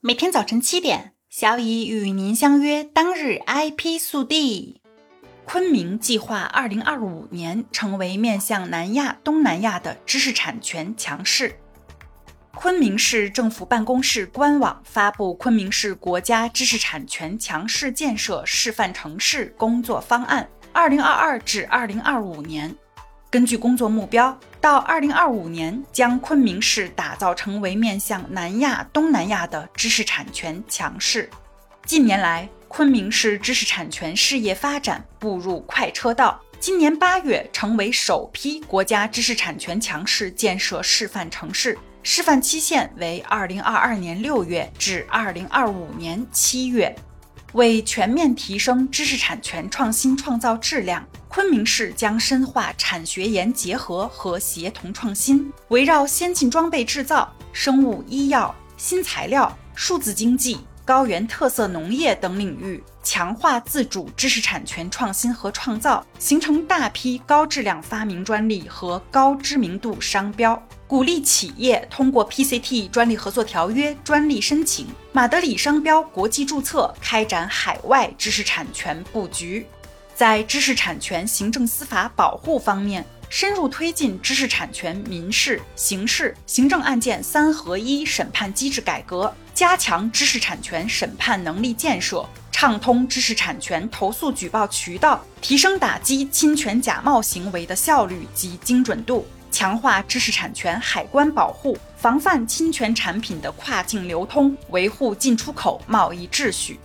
每天早晨七点，小乙与您相约。当日 IP 速递：昆明计划二零二五年成为面向南亚、东南亚的知识产权强势。昆明市政府办公室官网发布《昆明市国家知识产权强市建设示范城市工作方案（二零二二至二零二五年）。根据工作目标，到二零二五年将昆明市打造成为面向南亚、东南亚的知识产权强市。近年来，昆明市知识产权事业发展步入快车道。今年八月，成为首批国家知识产权强市建设示范城市，示范期限为二零二二年六月至二零二五年七月。为全面提升知识产权创新创造质量，昆明市将深化产学研结合和协同创新，围绕先进装备制造、生物医药、新材料、数字经济、高原特色农业等领域，强化自主知识产权创新和创造，形成大批高质量发明专利和高知名度商标。鼓励企业通过 PCT 专利合作条约专利申请、马德里商标国际注册，开展海外知识产权布局。在知识产权行政司法保护方面，深入推进知识产权民事、刑事、行政案件三合一审判机制改革，加强知识产权审判能力建设，畅通知识产权投诉举报渠道，提升打击侵权假冒行为的效率及精准度。强化知识产权海关保护，防范侵权产品的跨境流通，维护进出口贸易秩序。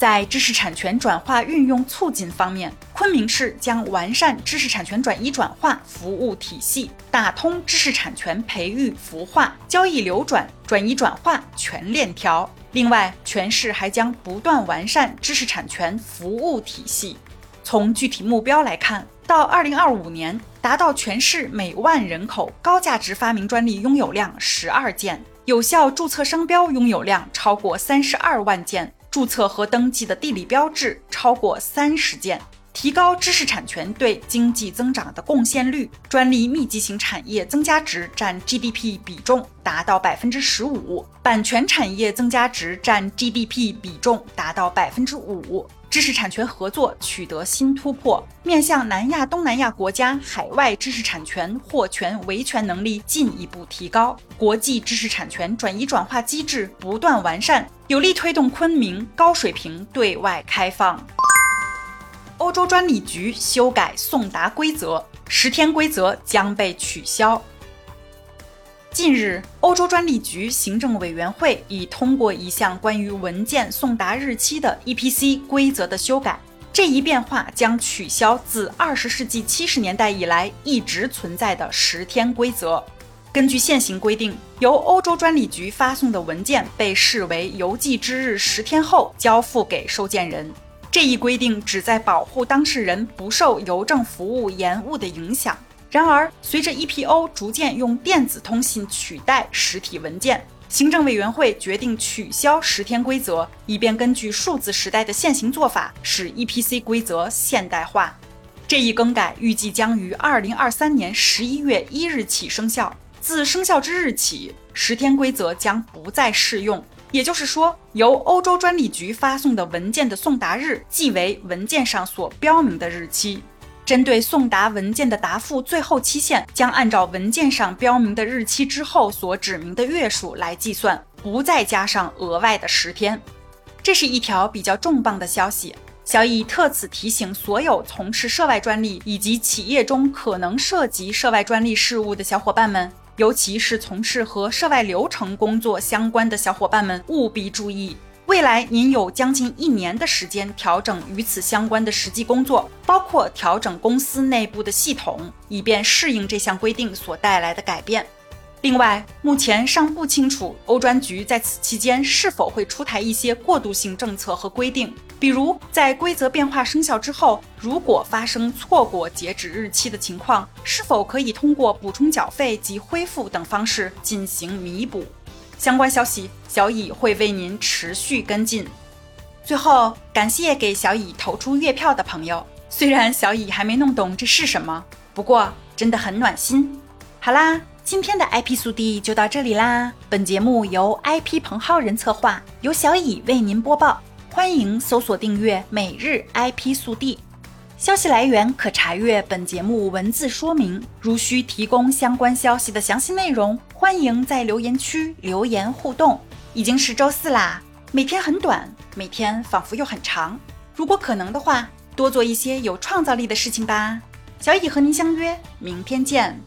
在知识产权转化运用促进方面，昆明市将完善知识产权转移转化服务体系，打通知识产权培育孵化、交易流转、转移转化全链条。另外，全市还将不断完善知识产权服务体系。从具体目标来看，到二零二五年。达到全市每万人口高价值发明专利拥有量十二件，有效注册商标拥有量超过三十二万件，注册和登记的地理标志超过三十件，提高知识产权对经济增长的贡献率，专利密集型产业增加值占 GDP 比重达到百分之十五，版权产业增加值占 GDP 比重达到百分之五。知识产权合作取得新突破，面向南亚、东南亚国家海外知识产权获权维权能力进一步提高，国际知识产权转移转化机制不断完善，有力推动昆明高水平对外开放。欧洲专利局修改送达规则，十天规则将被取消。近日，欧洲专利局行政委员会已通过一项关于文件送达日期的 EPC 规则的修改。这一变化将取消自二十世纪七十年代以来一直存在的十天规则。根据现行规定，由欧洲专利局发送的文件被视为邮寄之日十天后交付给收件人。这一规定旨在保护当事人不受邮政服务延误的影响。然而，随着 EPO 逐渐用电子通信取代实体文件，行政委员会决定取消十天规则，以便根据数字时代的现行做法，使 EPC 规则现代化。这一更改预计将于二零二三年十一月一日起生效。自生效之日起，十天规则将不再适用。也就是说，由欧洲专利局发送的文件的送达日，即为文件上所标明的日期。针对送达文件的答复最后期限，将按照文件上标明的日期之后所指明的月数来计算，不再加上额外的十天。这是一条比较重磅的消息。小乙特此提醒所有从事涉外专利以及企业中可能涉及涉外专利事务的小伙伴们，尤其是从事和涉外流程工作相关的小伙伴们，务必注意。未来您有将近一年的时间调整与此相关的实际工作，包括调整公司内部的系统，以便适应这项规定所带来的改变。另外，目前尚不清楚欧专局在此期间是否会出台一些过渡性政策和规定，比如在规则变化生效之后，如果发生错过截止日期的情况，是否可以通过补充缴费及恢复等方式进行弥补。相关消息，小乙会为您持续跟进。最后，感谢给小乙投出月票的朋友。虽然小乙还没弄懂这是什么，不过真的很暖心。好啦。今天的 IP 速递就到这里啦。本节目由 IP 彭浩人策划，由小乙为您播报。欢迎搜索订阅每日 IP 速递。消息来源可查阅本节目文字说明。如需提供相关消息的详细内容，欢迎在留言区留言互动。已经是周四啦，每天很短，每天仿佛又很长。如果可能的话，多做一些有创造力的事情吧。小乙和您相约明天见。